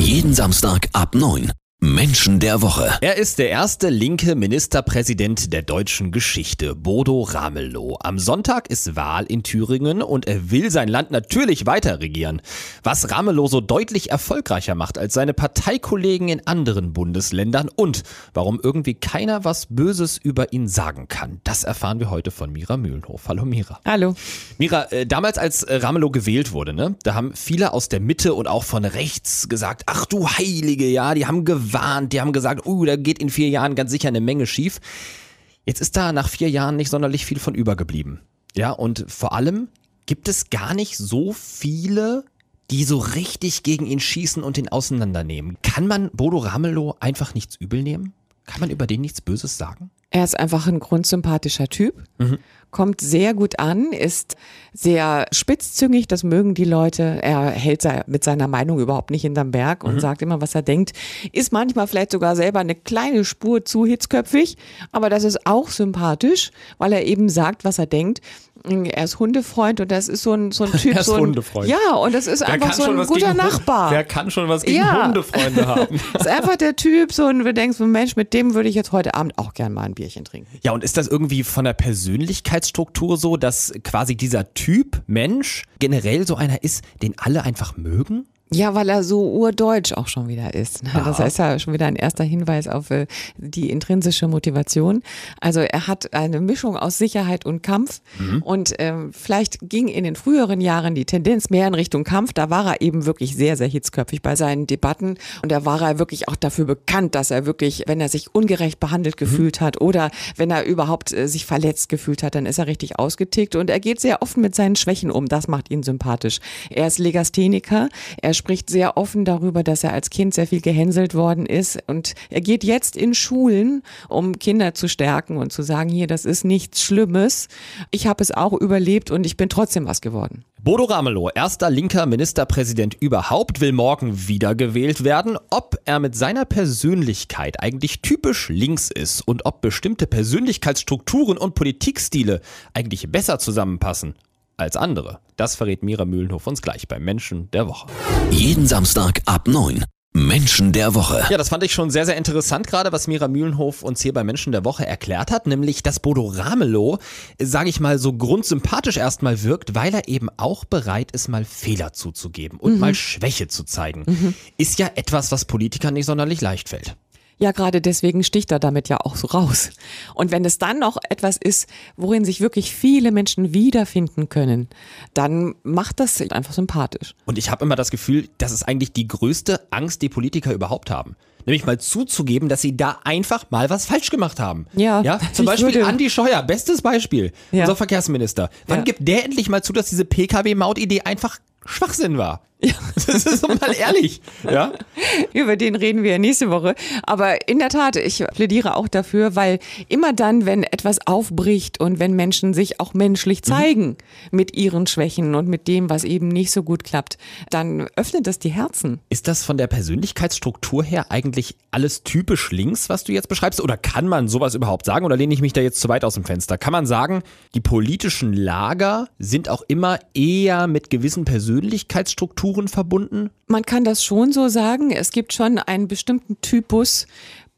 Jeden Samstag ab 9. Menschen der Woche. Er ist der erste linke Ministerpräsident der deutschen Geschichte, Bodo Ramelow. Am Sonntag ist Wahl in Thüringen und er will sein Land natürlich weiter regieren. Was Ramelow so deutlich erfolgreicher macht als seine Parteikollegen in anderen Bundesländern und warum irgendwie keiner was Böses über ihn sagen kann, das erfahren wir heute von Mira Mühlenhof. Hallo Mira. Hallo. Mira, äh, damals als Ramelow gewählt wurde, ne, da haben viele aus der Mitte und auch von rechts gesagt, ach du Heilige, ja, die haben gewarnt, die haben gesagt, uh, da geht in vier Jahren ganz sicher eine Menge schief. Jetzt ist da nach vier Jahren nicht sonderlich viel von übergeblieben. Ja, und vor allem gibt es gar nicht so viele, die so richtig gegen ihn schießen und ihn auseinandernehmen. Kann man Bodo Ramelow einfach nichts übel nehmen? Kann man über den nichts Böses sagen? Er ist einfach ein grundsympathischer Typ, kommt sehr gut an, ist sehr spitzzüngig, das mögen die Leute. Er hält mit seiner Meinung überhaupt nicht hinterm Berg und sagt immer, was er denkt. Ist manchmal vielleicht sogar selber eine kleine Spur zu hitzköpfig, aber das ist auch sympathisch, weil er eben sagt, was er denkt. Er ist Hundefreund und das ist so ein, so ein Typ. Er ist so ein, Hundefreund. Ja, und das ist einfach so ein guter Nachbar. Wer kann schon was gegen Ja. Hundefreunde haben? ist einfach der Typ, so und du denkst, Mensch, mit dem würde ich jetzt heute Abend auch gern mal ein Bierchen trinken. Ja, und ist das irgendwie von der Persönlichkeitsstruktur so, dass quasi dieser Typ Mensch generell so einer ist, den alle einfach mögen? Ja, weil er so urdeutsch auch schon wieder ist. ne? Das ist ja schon wieder ein erster Hinweis auf äh, die intrinsische Motivation. Also er hat eine Mischung aus Sicherheit und Kampf. Und ähm, vielleicht ging in den früheren Jahren die Tendenz mehr in Richtung Kampf. Da war er eben wirklich sehr, sehr hitzköpfig bei seinen Debatten. Und da war er wirklich auch dafür bekannt, dass er wirklich, wenn er sich ungerecht behandelt gefühlt hat oder wenn er überhaupt äh, sich verletzt gefühlt hat, dann ist er richtig ausgetickt. Und er geht sehr offen mit seinen Schwächen um. Das macht ihn sympathisch. Er ist Legastheniker. Er spricht sehr offen darüber, dass er als Kind sehr viel gehänselt worden ist. Und er geht jetzt in Schulen, um Kinder zu stärken und zu sagen, hier, das ist nichts Schlimmes. Ich habe es auch überlebt und ich bin trotzdem was geworden. Bodo Ramelow, erster linker Ministerpräsident überhaupt, will morgen wiedergewählt werden. Ob er mit seiner Persönlichkeit eigentlich typisch links ist und ob bestimmte Persönlichkeitsstrukturen und Politikstile eigentlich besser zusammenpassen als andere, das verrät Mira Mühlenhof uns gleich beim Menschen der Woche. Jeden Samstag ab 9. Menschen der Woche. Ja, das fand ich schon sehr, sehr interessant, gerade was Mira Mühlenhof uns hier bei Menschen der Woche erklärt hat, nämlich, dass Bodo Ramelow, sage ich mal, so grundsympathisch erstmal wirkt, weil er eben auch bereit ist, mal Fehler zuzugeben und mal Schwäche zu zeigen. Ist ja etwas, was Politikern nicht sonderlich leicht fällt. Ja, gerade deswegen sticht er damit ja auch so raus. Und wenn es dann noch etwas ist, worin sich wirklich viele Menschen wiederfinden können, dann macht das einfach sympathisch. Und ich habe immer das Gefühl, das ist eigentlich die größte Angst, die Politiker überhaupt haben. Nämlich mal zuzugeben, dass sie da einfach mal was falsch gemacht haben. Ja, ja zum Beispiel würde- Andi Scheuer, bestes Beispiel, Ja. unser Verkehrsminister. Wann Ja. gibt der endlich mal zu, dass diese Pkw-Maut-Idee einfach Schwachsinn war? Ja. Das ist doch mal ehrlich. Ja? Über den reden wir nächste Woche. Aber in der Tat, ich plädiere auch dafür, weil immer dann, wenn etwas aufbricht und wenn Menschen sich auch menschlich zeigen mit ihren Schwächen und mit dem, was eben nicht so gut klappt, dann öffnet das die Herzen. Ist das von der Persönlichkeitsstruktur her eigentlich alles typisch links, was du jetzt beschreibst? Oder kann man sowas überhaupt sagen? Oder lehne ich mich da jetzt zu weit aus dem Fenster? Kann man sagen, die politischen Lager sind auch immer eher mit gewissen Persönlichkeitsstrukturen verbunden? Man kann das schon so sagen. Es gibt schon einen bestimmten Typus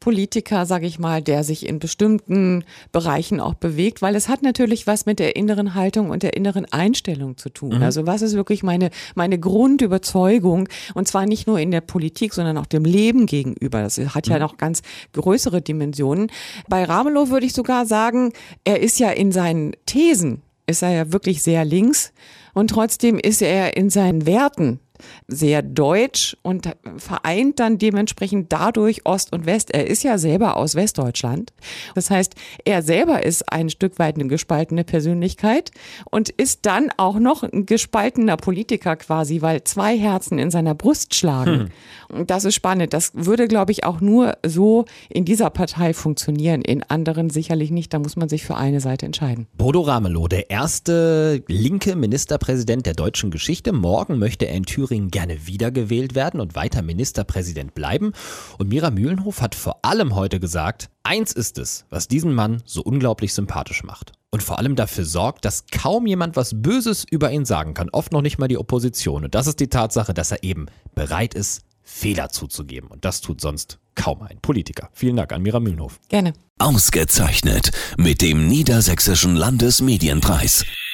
Politiker, sage ich mal, der sich in bestimmten Bereichen auch bewegt, weil es hat natürlich was mit der inneren Haltung und der inneren Einstellung zu tun. Also was ist wirklich meine, meine Grundüberzeugung und zwar nicht nur in der Politik, sondern auch dem Leben gegenüber. Das hat ja noch ganz größere Dimensionen. Bei Ramelow würde ich sogar sagen, er ist ja in seinen Thesen, ist er ja wirklich sehr links und trotzdem ist er in seinen Werten sehr deutsch und vereint dann dementsprechend dadurch Ost und West. Er ist ja selber aus Westdeutschland. Das heißt, er selber ist ein Stück weit eine gespaltene Persönlichkeit und ist dann auch noch ein gespaltener Politiker quasi, weil zwei Herzen in seiner Brust schlagen. Und das ist spannend. Das würde, glaube ich, auch nur so in dieser Partei funktionieren. In anderen sicherlich nicht. Da muss man sich für eine Seite entscheiden. Bodo Ramelow, der erste linke Ministerpräsident der deutschen Geschichte. Morgen möchte er in Thüringen gerne wiedergewählt werden und weiter Ministerpräsident bleiben. Und Mira Mühlenhof hat vor allem heute gesagt, eins ist es, was diesen Mann so unglaublich sympathisch macht. Und vor allem dafür sorgt, dass kaum jemand was Böses über ihn sagen kann. Oft noch nicht mal die Opposition. Und das ist die Tatsache, dass er eben bereit ist, Fehler zuzugeben. Und das tut sonst kaum ein Politiker. Vielen Dank an Mira Mühlenhof. Gerne. Ausgezeichnet mit dem Niedersächsischen Landesmedienpreis.